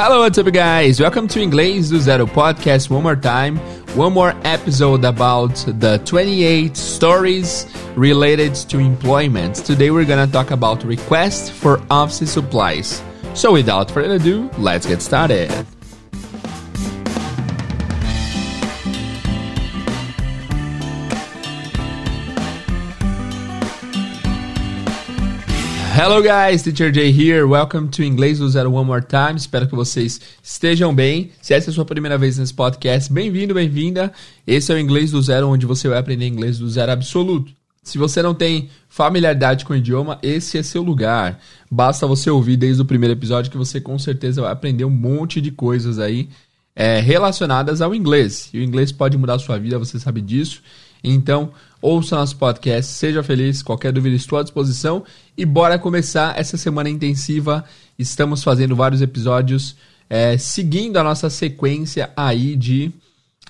Hello, what's up, guys? Welcome to Inglês do Zero podcast one more time. One more episode about the 28 stories related to employment. Today, we're gonna talk about requests for office supplies. So, without further ado, let's get started. Hello guys, Teacher Jay here. Welcome to Inglês do Zero One More Time. Espero que vocês estejam bem. Se essa é a sua primeira vez nesse podcast, bem-vindo, bem-vinda. Esse é o Inglês do Zero, onde você vai aprender inglês do zero absoluto. Se você não tem familiaridade com o idioma, esse é seu lugar. Basta você ouvir desde o primeiro episódio que você com certeza vai aprender um monte de coisas aí é, relacionadas ao inglês. E o inglês pode mudar a sua vida, você sabe disso. Então, ouça nosso podcast, seja feliz, qualquer dúvida estou à disposição e bora começar essa semana intensiva. Estamos fazendo vários episódios é, seguindo a nossa sequência aí de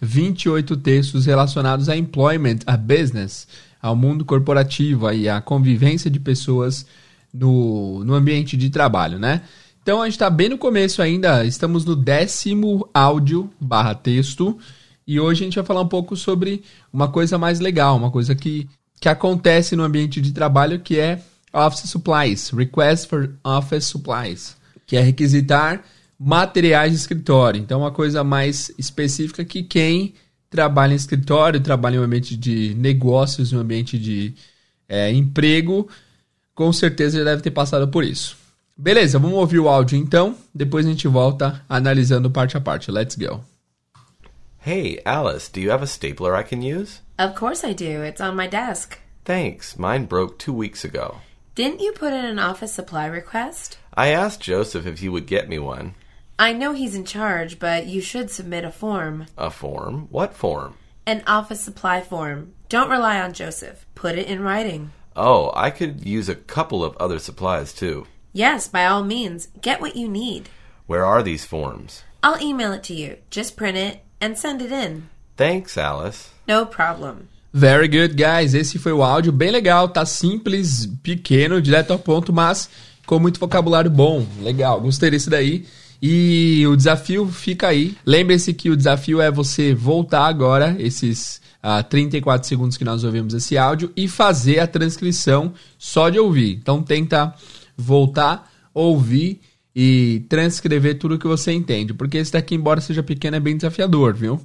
28 textos relacionados a employment, a business, ao mundo corporativo e à convivência de pessoas no, no ambiente de trabalho, né? Então a gente está bem no começo ainda, estamos no décimo áudio barra texto. E hoje a gente vai falar um pouco sobre uma coisa mais legal, uma coisa que, que acontece no ambiente de trabalho, que é Office Supplies, Request for Office Supplies, que é requisitar materiais de escritório. Então, uma coisa mais específica que quem trabalha em escritório, trabalha em um ambiente de negócios, em um ambiente de é, emprego, com certeza já deve ter passado por isso. Beleza, vamos ouvir o áudio então, depois a gente volta analisando parte a parte. Let's go. Hey, Alice, do you have a stapler I can use? Of course I do. It's on my desk. Thanks. Mine broke two weeks ago. Didn't you put in an office supply request? I asked Joseph if he would get me one. I know he's in charge, but you should submit a form. A form? What form? An office supply form. Don't rely on Joseph. Put it in writing. Oh, I could use a couple of other supplies too. Yes, by all means. Get what you need. Where are these forms? I'll email it to you. Just print it and send it in. Thanks, Alice. No problem. Very good, guys. Esse foi o áudio bem legal, tá simples, pequeno, direto ao ponto, mas com muito vocabulário bom. Legal, gostei desse daí. E o desafio fica aí. Lembre-se que o desafio é você voltar agora, esses uh, 34 segundos que nós ouvimos esse áudio, e fazer a transcrição só de ouvir. Então tenta voltar, ouvir e transcrever tudo que você entende. Porque esse daqui, embora seja pequeno, é bem desafiador, viu?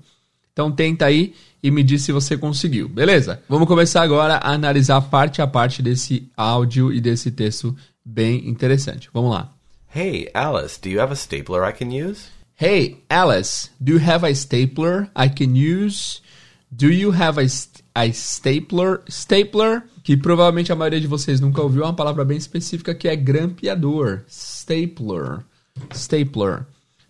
Então tenta aí e me diz se você conseguiu, beleza? Vamos começar agora a analisar parte a parte desse áudio e desse texto bem interessante. Vamos lá. Hey, Alice, do you have a stapler I can use? Hey, Alice, do you have a stapler I can use? Do you have a, st a stapler? Stapler, que provavelmente a maioria de vocês nunca ouviu, é uma palavra bem específica que é grampeador. Stapler. Stapler.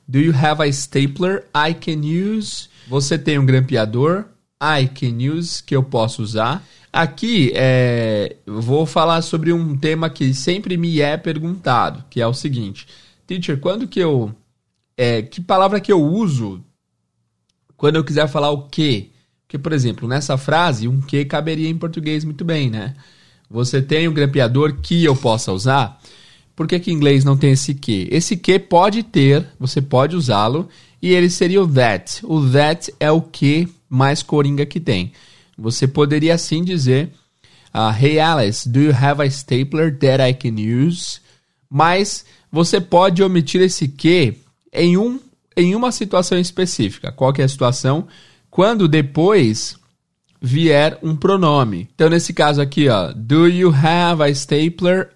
Do you have a stapler I can use? Você tem um grampeador? I can use, que eu posso usar. Aqui, é, vou falar sobre um tema que sempre me é perguntado, que é o seguinte. Teacher, quando que eu... É, que palavra que eu uso quando eu quiser falar o que? Porque, por exemplo, nessa frase, um que caberia em português muito bem, né? Você tem um grampeador que eu possa usar? Por que, que em inglês não tem esse que? Esse que pode ter, você pode usá-lo, e ele seria o that. O that é o que mais coringa que tem. Você poderia assim dizer: uh, Hey Alice, do you have a stapler that I can use? Mas você pode omitir esse que em, um, em uma situação específica. Qual que é a situação? Quando depois vier um pronome. Então, nesse caso aqui, ó, do you have a stapler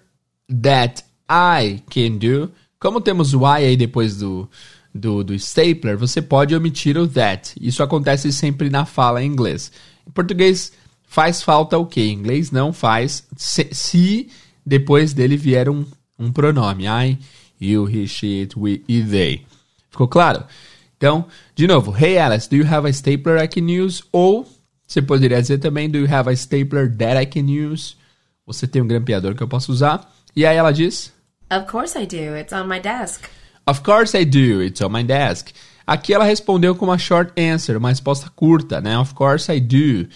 that I can do. Como temos o I aí depois do, do, do stapler, você pode omitir o that. Isso acontece sempre na fala em inglês. Em português, faz falta o que? Em inglês não faz. Se, se, depois dele vier um, um pronome. I, you, he, she, it, we e they. Ficou claro? Então, de novo. Hey Alice, do you have a stapler I can use? Ou você poderia dizer também, do you have a stapler that I can use? Você tem um grampeador que eu posso usar? E aí ela diz... Of course I do. It's on my desk. Of course I do. It's on my desk. Aqui ela respondeu com uma short answer, uma resposta curta, né? Of course I do.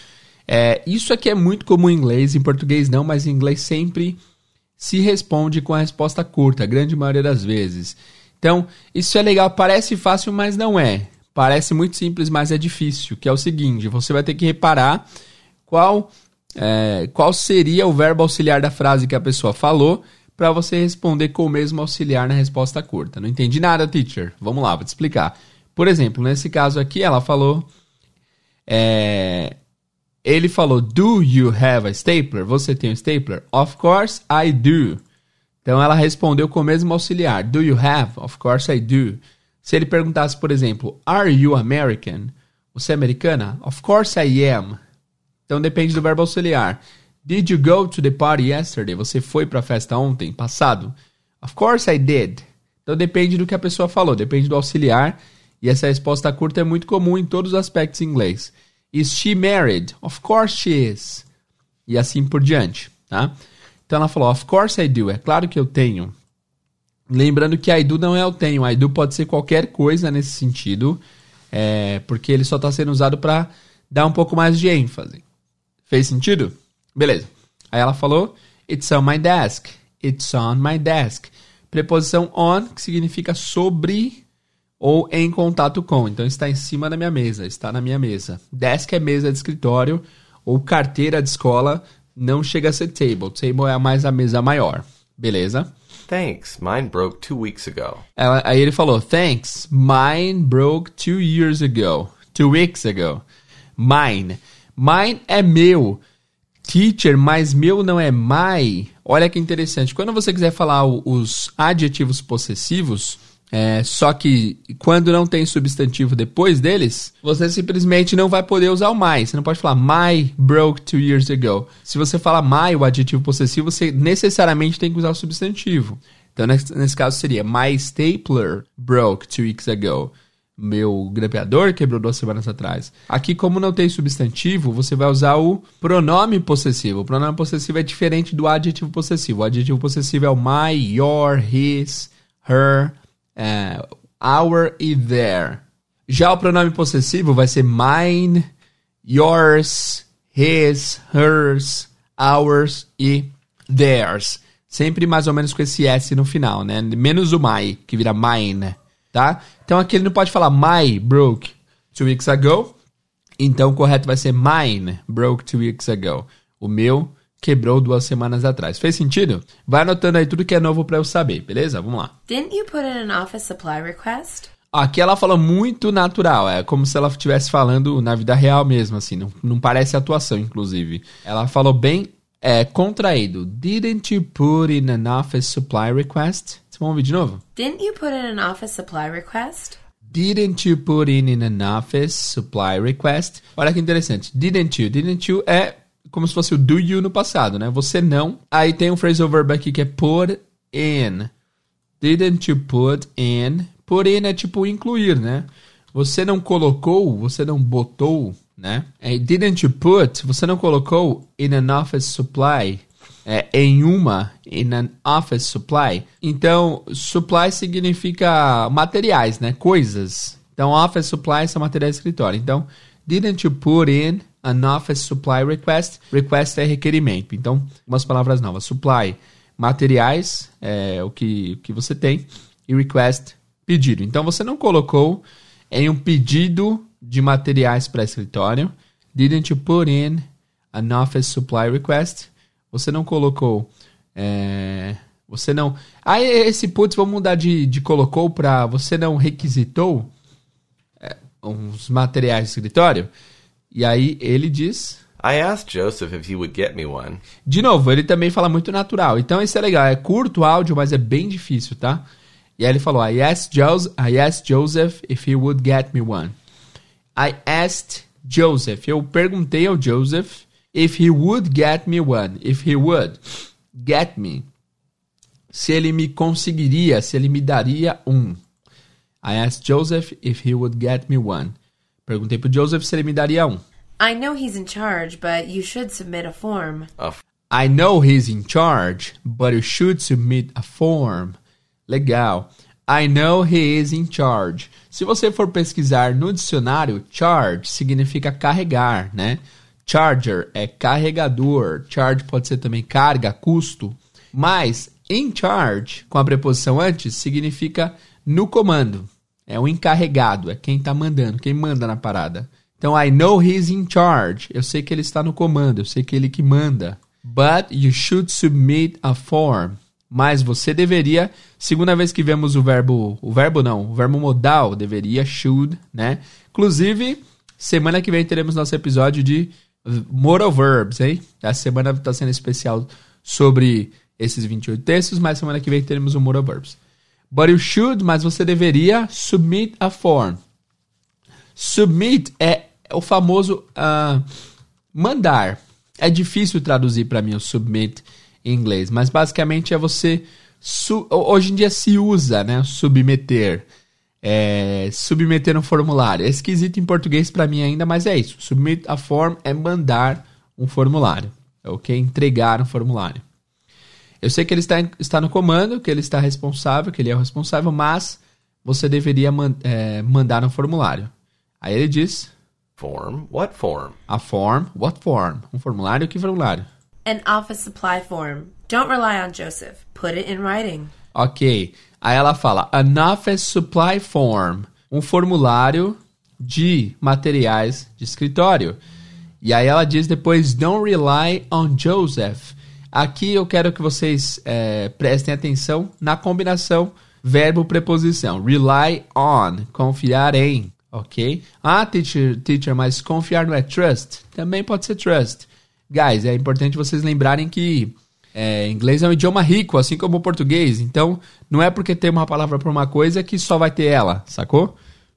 É, isso aqui é muito comum em inglês, em português não, mas em inglês sempre se responde com a resposta curta, a grande maioria das vezes. Então, isso é legal, parece fácil, mas não é. Parece muito simples, mas é difícil. Que é o seguinte: você vai ter que reparar qual, é, qual seria o verbo auxiliar da frase que a pessoa falou para você responder com o mesmo auxiliar na resposta curta. Não entendi nada, teacher. Vamos lá, vou te explicar. Por exemplo, nesse caso aqui, ela falou. É, ele falou: Do you have a stapler? Você tem um stapler? Of course I do. Então ela respondeu com o mesmo auxiliar. Do you have? Of course I do. Se ele perguntasse, por exemplo, Are you American? Você é americana? Of course I am. Então depende do verbo auxiliar. Did you go to the party yesterday? Você foi para a festa ontem, passado? Of course I did. Então depende do que a pessoa falou, depende do auxiliar. E essa resposta curta é muito comum em todos os aspectos em inglês. Is she married? Of course she is. E assim por diante, tá? Então ela falou, of course I do. É claro que eu tenho. Lembrando que I do não é eu tenho. I do pode ser qualquer coisa nesse sentido. É, porque ele só está sendo usado para dar um pouco mais de ênfase. Fez sentido? Beleza. Aí ela falou, it's on my desk. It's on my desk. Preposição on, que significa sobre ou em contato com. Então está em cima da minha mesa, está na minha mesa. Desk é mesa de escritório ou carteira de escola não chega a ser table. Table é mais a mesa maior. Beleza? Thanks. Mine broke two weeks ago. Ela, aí ele falou: Thanks. Mine broke two years ago. Two weeks ago. Mine. Mine é meu. Teacher, mas meu não é my. Olha que interessante. Quando você quiser falar os adjetivos possessivos, é, só que quando não tem substantivo depois deles, você simplesmente não vai poder usar o my. Você não pode falar my broke two years ago. Se você fala my, o adjetivo possessivo, você necessariamente tem que usar o substantivo. Então, nesse, nesse caso, seria My stapler broke two weeks ago. Meu grampeador quebrou duas semanas atrás. Aqui, como não tem substantivo, você vai usar o pronome possessivo. O pronome possessivo é diferente do adjetivo possessivo. O adjetivo possessivo é o my, your, his, her é, our e their. Já o pronome possessivo vai ser mine, yours, his, hers, ours e theirs. Sempre mais ou menos com esse S no final, né? Menos o my, que vira mine, tá? Então aqui ele não pode falar my broke two weeks ago. Então o correto vai ser mine broke two weeks ago. O meu quebrou duas semanas atrás. Fez sentido? Vai anotando aí tudo que é novo para eu saber, beleza? Vamos lá. Didn't you put in an office supply request? Aqui ela falou muito natural, é como se ela estivesse falando na vida real mesmo, assim, não, não parece atuação, inclusive. Ela falou bem é, contraído. Didn't you put in an office supply request? Vamos ouvir de novo? Didn't you put in an office supply request? Didn't you put in an office supply request? Olha que interessante. Didn't you? Didn't you é como se fosse o do you no passado, né? Você não. Aí tem um phrasal verb aqui que é put in. Didn't you put in? Put in é tipo incluir, né? Você não colocou, você não botou, né? É, didn't you put? Você não colocou in an office supply. É, em uma, in an office supply. Então, supply significa materiais, né? Coisas. Então, office supply são materiais de escritório. Então, didn't you put in an office supply request. Request é requerimento. Então, umas palavras novas. Supply, materiais, é o que, o que você tem. E request, pedido. Então, você não colocou em um pedido de materiais para escritório. Didn't you put in an office supply request? Você não colocou. É, você não. Ah, esse putz, vamos mudar de, de colocou para você não requisitou é, uns materiais de escritório? E aí ele diz. I asked Joseph if he would get me one. De novo, ele também fala muito natural. Então isso é legal. É curto o áudio, mas é bem difícil, tá? E aí ele falou: I asked, Joseph, I asked Joseph if he would get me one. I asked Joseph. Eu perguntei ao Joseph if he would get me one. If he would get me. Se ele me conseguiria, se ele me daria um. I asked Joseph if he would get me one. Perguntei pro Joseph se ele me daria um. I know he's in charge, but you should submit a form. A I know he's in charge, but you should submit a form. Legal. I know he is in charge. Se você for pesquisar no dicionário, charge significa carregar, né? Charger é carregador. Charge pode ser também carga, custo. Mas in charge, com a preposição antes, significa no comando. É o encarregado, é quem tá mandando, quem manda na parada. Então, I know he's in charge. Eu sei que ele está no comando, eu sei que ele que manda. But you should submit a form. Mas você deveria, segunda vez que vemos o verbo, o verbo não, o verbo modal deveria, should, né? Inclusive, semana que vem teremos nosso episódio de moral verbs, hein? Essa semana está sendo especial sobre esses 28 textos, mas semana que vem teremos o moral verbs. But you should, mas você deveria submit a form. Submit é o famoso uh, mandar. É difícil traduzir para mim o submit em inglês, mas basicamente é você. Hoje em dia se usa, né? Submeter. É, submeter um formulário. É esquisito em português para mim ainda, mas é isso. Submit a form é mandar um formulário. Ok? Entregar um formulário. Eu sei que ele está, está no comando, que ele está responsável, que ele é o responsável, mas você deveria man, é, mandar um formulário. Aí ele diz: Form? What form? A form? What form? Um formulário? Que formulário? An office supply form. Don't rely on Joseph. Put it in writing. Ok. Aí ela fala: An office supply form. Um formulário de materiais de escritório. E aí ela diz depois: Don't rely on Joseph. Aqui eu quero que vocês é, prestem atenção na combinação verbo-preposição. Rely on, confiar em, ok? Ah, teacher, teacher, mas confiar não é trust? Também pode ser trust. Guys, é importante vocês lembrarem que é, inglês é um idioma rico, assim como o português. Então, não é porque tem uma palavra para uma coisa que só vai ter ela, sacou?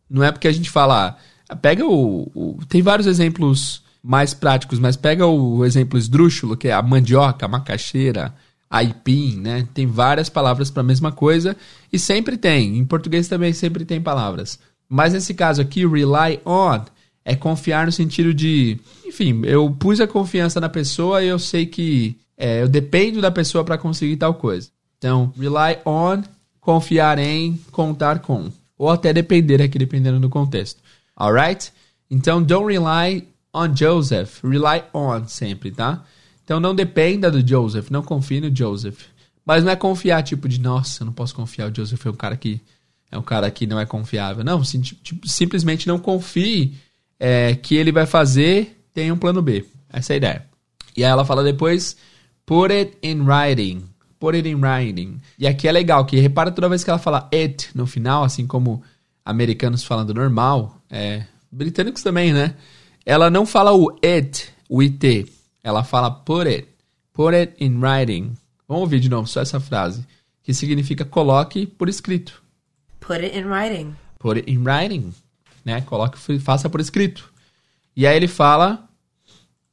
Não é porque a gente fala. Pega o. o tem vários exemplos mais práticos, mas pega o exemplo esdrúxulo, que é a mandioca, a macaxeira, aipim, né? Tem várias palavras para a mesma coisa e sempre tem. Em português também sempre tem palavras. Mas nesse caso aqui, rely on é confiar no sentido de, enfim, eu pus a confiança na pessoa e eu sei que é, eu dependo da pessoa para conseguir tal coisa. Então, rely on, confiar em, contar com. Ou até depender aqui, dependendo do contexto. Alright? Então, don't rely on Joseph. Rely on sempre, tá? Então não dependa do Joseph, não confie no Joseph. Mas não é confiar, tipo, de nossa, eu não posso confiar, o Joseph é um cara que é um cara que não é confiável. Não, sim, tipo, simplesmente não confie é, que ele vai fazer, tem um plano B. Essa é a ideia. E aí ela fala depois, put it in writing. Put it in writing. E aqui é legal, que repara toda vez que ela fala it no final, assim como americanos falando normal, é, britânicos também, né? Ela não fala o it, o it. Ela fala put it. Put it in writing. Vamos ouvir de novo só essa frase. Que significa coloque por escrito. Put it in writing. Put it in writing. Né? Coloque, faça por escrito. E aí ele fala...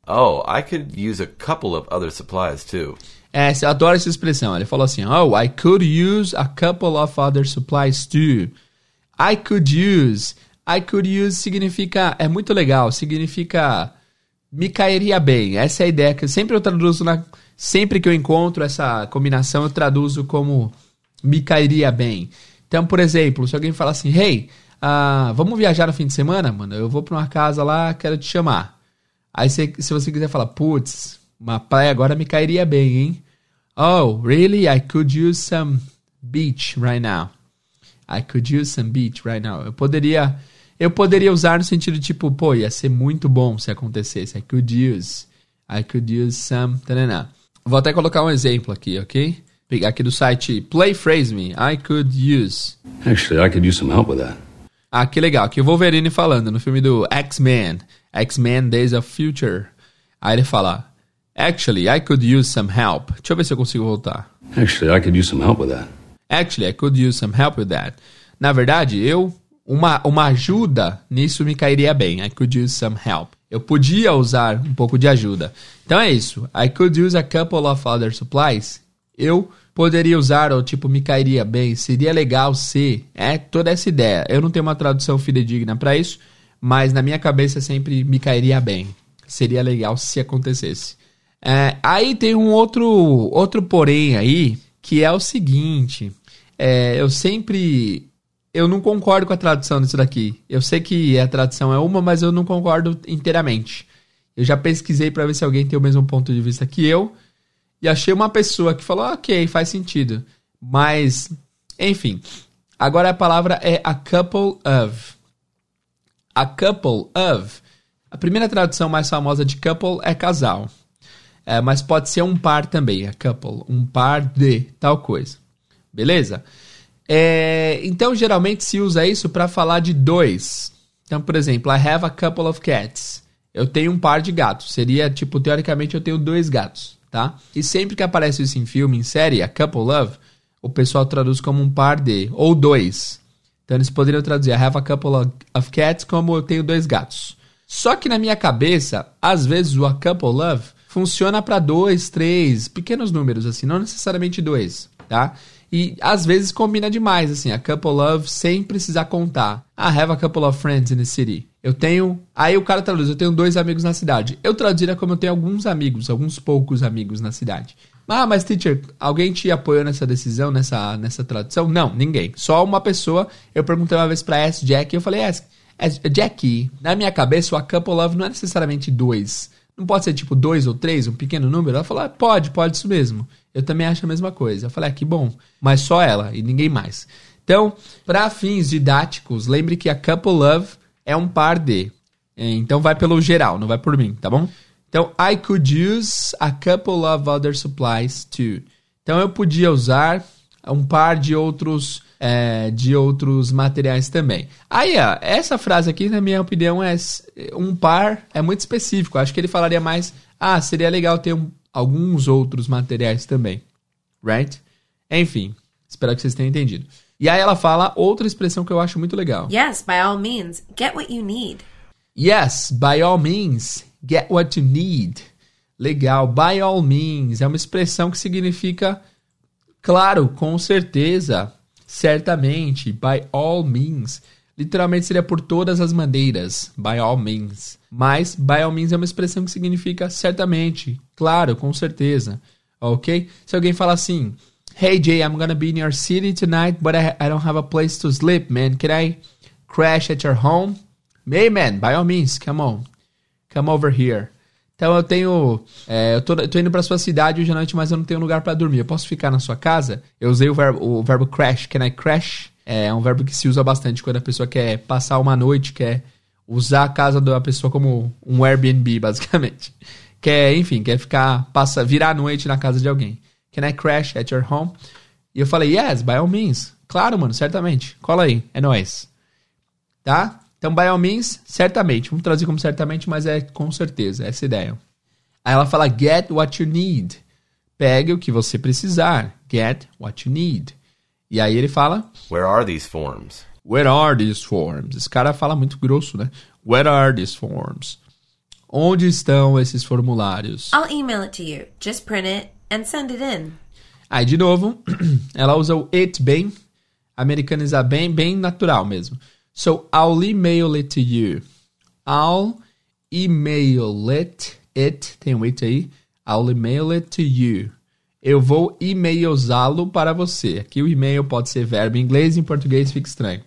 Oh, I could use a couple of other supplies too. É, eu adoro essa expressão. Ele falou assim: Oh, I could use a couple of other supplies too. I could use. I could use significa. É muito legal, significa. Me cairia bem. Essa é a ideia que sempre eu traduzo na. Sempre que eu encontro essa combinação, eu traduzo como me cairia bem. Então, por exemplo, se alguém falar assim, hey, uh, vamos viajar no fim de semana, mano? Eu vou pra uma casa lá, quero te chamar. Aí, se, se você quiser falar, putz, uma praia agora me cairia bem, hein? Oh, really? I could use some beach right now. I could use some beach right now. Eu poderia eu poderia usar no sentido tipo, pô, ia ser muito bom se acontecesse. I could use. I could use some. Vou até colocar um exemplo aqui, ok? Pegar aqui do site Play Phrase Me. I could use. Actually, I could use some help with that. Ah, que legal. Aqui o Wolverine falando no filme do X-Men. X-Men Days of Future. Aí ele fala: Actually, I could use some help. Deixa eu ver se eu consigo voltar. Actually, I could use some help with that. Actually, I could use some help with that. Na verdade, eu uma, uma ajuda nisso me cairia bem. I could use some help. Eu podia usar um pouco de ajuda. Então é isso. I could use a couple of other supplies. Eu poderia usar, ou tipo, me cairia bem. Seria legal se. É toda essa ideia. Eu não tenho uma tradução fidedigna para isso, mas na minha cabeça sempre me cairia bem. Seria legal se acontecesse. É, aí tem um outro, outro porém aí, que é o seguinte. É, eu sempre eu não concordo com a tradução disso daqui. Eu sei que a tradução é uma, mas eu não concordo inteiramente. Eu já pesquisei para ver se alguém tem o mesmo ponto de vista que eu e achei uma pessoa que falou: "OK, faz sentido". Mas, enfim, Agora a palavra é a couple of. A couple of. A primeira tradução mais famosa de couple é casal. É, mas pode ser um par também, a couple. Um par de tal coisa. Beleza? É, então, geralmente se usa isso para falar de dois. Então, por exemplo, I have a couple of cats. Eu tenho um par de gatos. Seria, tipo, teoricamente eu tenho dois gatos, tá? E sempre que aparece isso em filme, em série, a couple of, o pessoal traduz como um par de, ou dois. Então eles poderiam traduzir I have a couple of cats como eu tenho dois gatos. Só que na minha cabeça, às vezes o a couple of funciona para dois, três, pequenos números assim, não necessariamente dois, tá? E às vezes combina demais, assim, a couple of sem precisar contar. I have a couple of friends in the city. Eu tenho. Aí o cara traduz, eu tenho dois amigos na cidade. Eu traduziria como eu tenho alguns amigos, alguns poucos amigos na cidade. Ah, mas teacher, alguém te apoiou nessa decisão, nessa, nessa tradução? Não, ninguém. Só uma pessoa. Eu perguntei uma vez pra S. Jack e eu falei, S. Jack, na minha cabeça, o a couple of não é necessariamente dois. Não pode ser tipo dois ou três, um pequeno número? Ela falou, ah, pode, pode isso mesmo. Eu também acho a mesma coisa. Eu falei, ah, que bom. Mas só ela e ninguém mais. Então, para fins didáticos, lembre que a couple of é um par de. Então vai pelo geral, não vai por mim, tá bom? Então, I could use a couple of other supplies too. Então, eu podia usar um par de outros é, de outros materiais também. Aí, ó, essa frase aqui, na minha opinião, é um par é muito específico. Acho que ele falaria mais, ah, seria legal ter um, alguns outros materiais também, right? Enfim, espero que vocês tenham entendido. E aí ela fala outra expressão que eu acho muito legal. Yes, by all means, get what you need. Yes, by all means, Get what you need. Legal. By all means. É uma expressão que significa, claro, com certeza, certamente. By all means. Literalmente seria por todas as maneiras. By all means. Mas by all means é uma expressão que significa certamente, claro, com certeza. Ok? Se alguém fala assim. Hey Jay, I'm gonna be in your city tonight, but I, I don't have a place to sleep, man. Can I crash at your home? Hey man, by all means, come on. Come over here. Então eu tenho. É, eu, tô, tô indo pra sua cidade hoje à noite, mas eu não tenho lugar para dormir. Eu posso ficar na sua casa? Eu usei o verbo, o verbo crash. Can I crash? É um verbo que se usa bastante quando a pessoa quer passar uma noite, quer usar a casa da pessoa como um Airbnb, basicamente. Quer, enfim, quer ficar, passa, virar a noite na casa de alguém. Can I crash at your home? E eu falei, yes, by all means. Claro, mano, certamente. Cola aí, é nóis. Tá? Então, by all means, certamente. Vamos traduzir como certamente, mas é com certeza, essa é ideia. Aí ela fala get what you need. Pegue o que você precisar. Get what you need. E aí ele fala Where are these forms? Where are these forms? Esse cara fala muito grosso, né? Where are these forms? Onde estão esses formulários? I'll email it to you. Just print it and send it in. Aí, de novo, ela usa o it bem, americanizar bem, bem natural mesmo. So I'll email it to you. I'll email it. It, tem um it aí. I'll email it to you. Eu vou e-mailzá-lo para você. Aqui o e-mail pode ser verbo em inglês, em português fica estranho.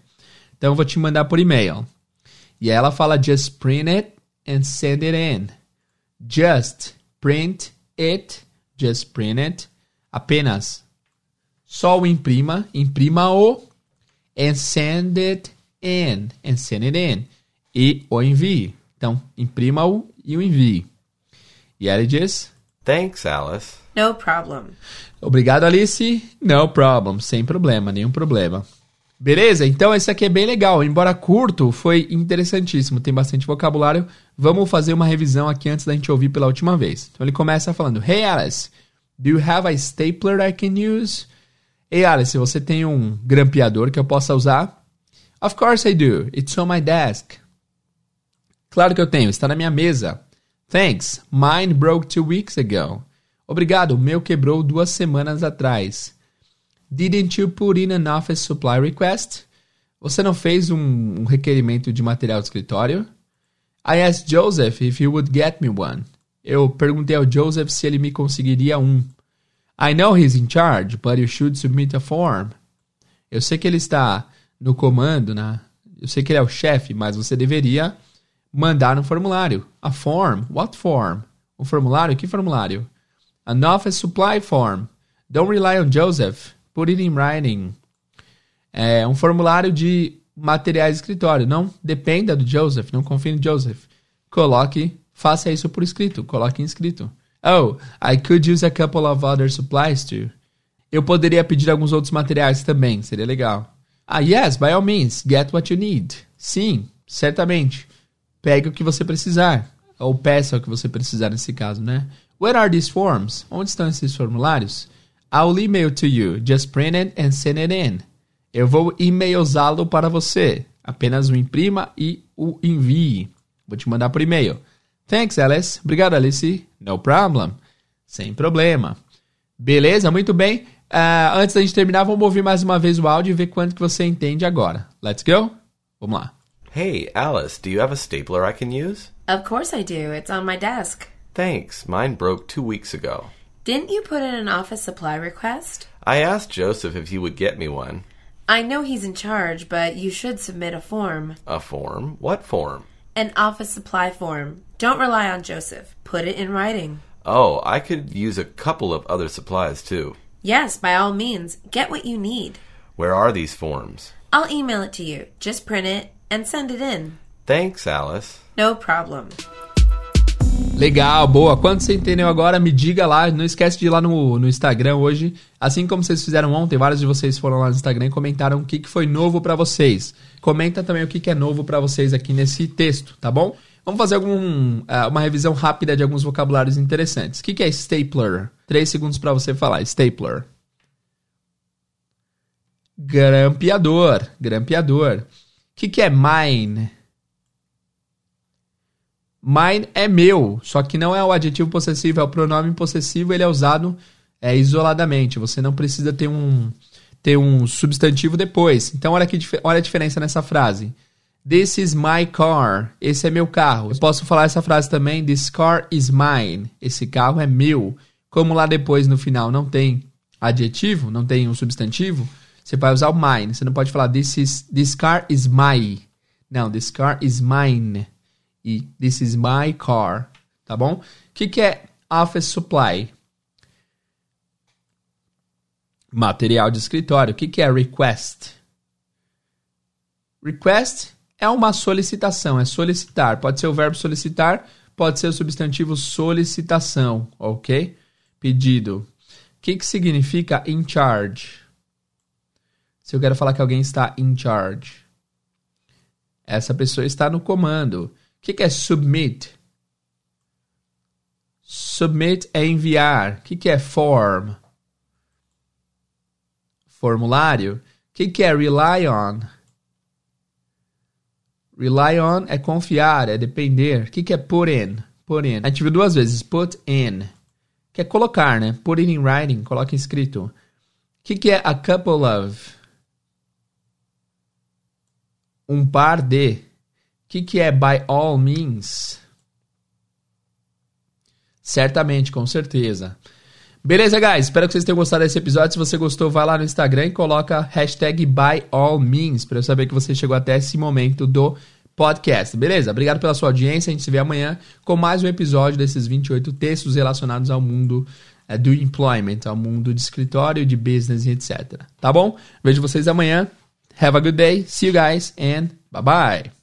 Então eu vou te mandar por e-mail. E ela fala just print it and send it in. Just print it. Just print it. Apenas. Só o imprima. Imprima-o. And send it in and send it in. E o envie. Então, imprima-o e o envie. E ela diz: Thanks, Alice. No problem. Obrigado, Alice. No problem. Sem problema, nenhum problema. Beleza? Então esse aqui é bem legal. Embora curto, foi interessantíssimo. Tem bastante vocabulário. Vamos fazer uma revisão aqui antes da gente ouvir pela última vez. Então ele começa falando: Hey Alice, do you have a stapler I can use? Hey Alice, você tem um grampeador que eu possa usar? Of course I do. It's on my desk. Claro que eu tenho. Está na minha mesa. Thanks. Mine broke two weeks ago. Obrigado. O meu quebrou duas semanas atrás. Didn't you put in an office supply request? Você não fez um, requerimento de material de escritório? I asked Joseph if he would get me one. Eu perguntei ao Joseph se ele me conseguiria um. I know he's in charge, but you should submit a form. Eu sei que ele está no comando, né? Eu sei que ele é o chefe, mas você deveria mandar um formulário. A form. What form? Um formulário? Que formulário? An office supply form. Don't rely on Joseph. Put it in writing. É um formulário de materiais de escritório. Não dependa do Joseph, não confie no Joseph. Coloque, faça isso por escrito, coloque em escrito. Oh, I could use a couple of other supplies too. Eu poderia pedir alguns outros materiais também, seria legal. Ah, yes, by all means, get what you need. Sim, certamente. Pegue o que você precisar. Ou peça o que você precisar nesse caso, né? Where are these forms? Onde estão esses formulários? I'll email to you. Just print it and send it in. Eu vou e-mailzá-lo para você. Apenas o imprima e o envie. Vou te mandar por e-mail. Thanks, Alice. Obrigado, Alice. No problem. Sem problema. Beleza, muito bem. Uh, antes da gente terminar, vamos ouvir mais uma vez o áudio e ver quanto que você entende agora. Let's go? Vamos lá. Hey, Alice, do you have a stapler I can use? Of course I do. It's on my desk. Thanks. Mine broke two weeks ago. Didn't you put in an office supply request? I asked Joseph if he would get me one. I know he's in charge, but you should submit a form. A form? What form? An office supply form. Don't rely on Joseph. Put it in writing. Oh, I could use a couple of other supplies too. Yes, by all means. Get what you need. Where are these forms? I'll email it to you. Just print it and send it in. Thanks, Alice. No problem. Legal, boa. Quando você entendeu agora, me diga lá. Não esquece de ir lá no, no Instagram hoje. Assim como vocês fizeram ontem, vários de vocês foram lá no Instagram e comentaram o que, que foi novo para vocês. Comenta também o que, que é novo para vocês aqui nesse texto, tá bom? Vamos fazer algum, uh, uma revisão rápida de alguns vocabulários interessantes. O que, que é stapler? Três segundos para você falar. Stapler. Grampeador. Grampeador. O que, que é mine? Mine é meu, só que não é o adjetivo possessivo, é o pronome possessivo, ele é usado é, isoladamente. Você não precisa ter um, ter um substantivo depois. Então, olha, aqui, olha a diferença nessa frase. This is my car. Esse é meu carro. Eu posso falar essa frase também. This car is mine. Esse carro é meu. Como lá depois no final não tem adjetivo, não tem um substantivo, você vai usar o mine. Você não pode falar this is this car is my. Não, this car is mine. E this is my car, tá bom? O que, que é office supply? Material de escritório. O que, que é request? Request é uma solicitação, é solicitar. Pode ser o verbo solicitar, pode ser o substantivo solicitação, ok? Pedido. O que, que significa in charge? Se eu quero falar que alguém está in charge. Essa pessoa está no comando. O que, que é submit? Submit é enviar. O que, que é form? Formulário. O que, que é rely on? Rely on é confiar, é depender. O que, que é put in? Put in. A gente viu duas vezes. Put in. Que é colocar, né? Put it in writing. Coloca escrito. O que, que é a couple of? Um par de. O que, que é by all means? Certamente, com certeza. Beleza, guys? Espero que vocês tenham gostado desse episódio. Se você gostou, vai lá no Instagram e coloca hashtag byallmeans para eu saber que você chegou até esse momento do podcast. Beleza? Obrigado pela sua audiência. A gente se vê amanhã com mais um episódio desses 28 textos relacionados ao mundo é, do employment, ao mundo de escritório, de business e etc. Tá bom? Vejo vocês amanhã. Have a good day. See you guys and bye bye.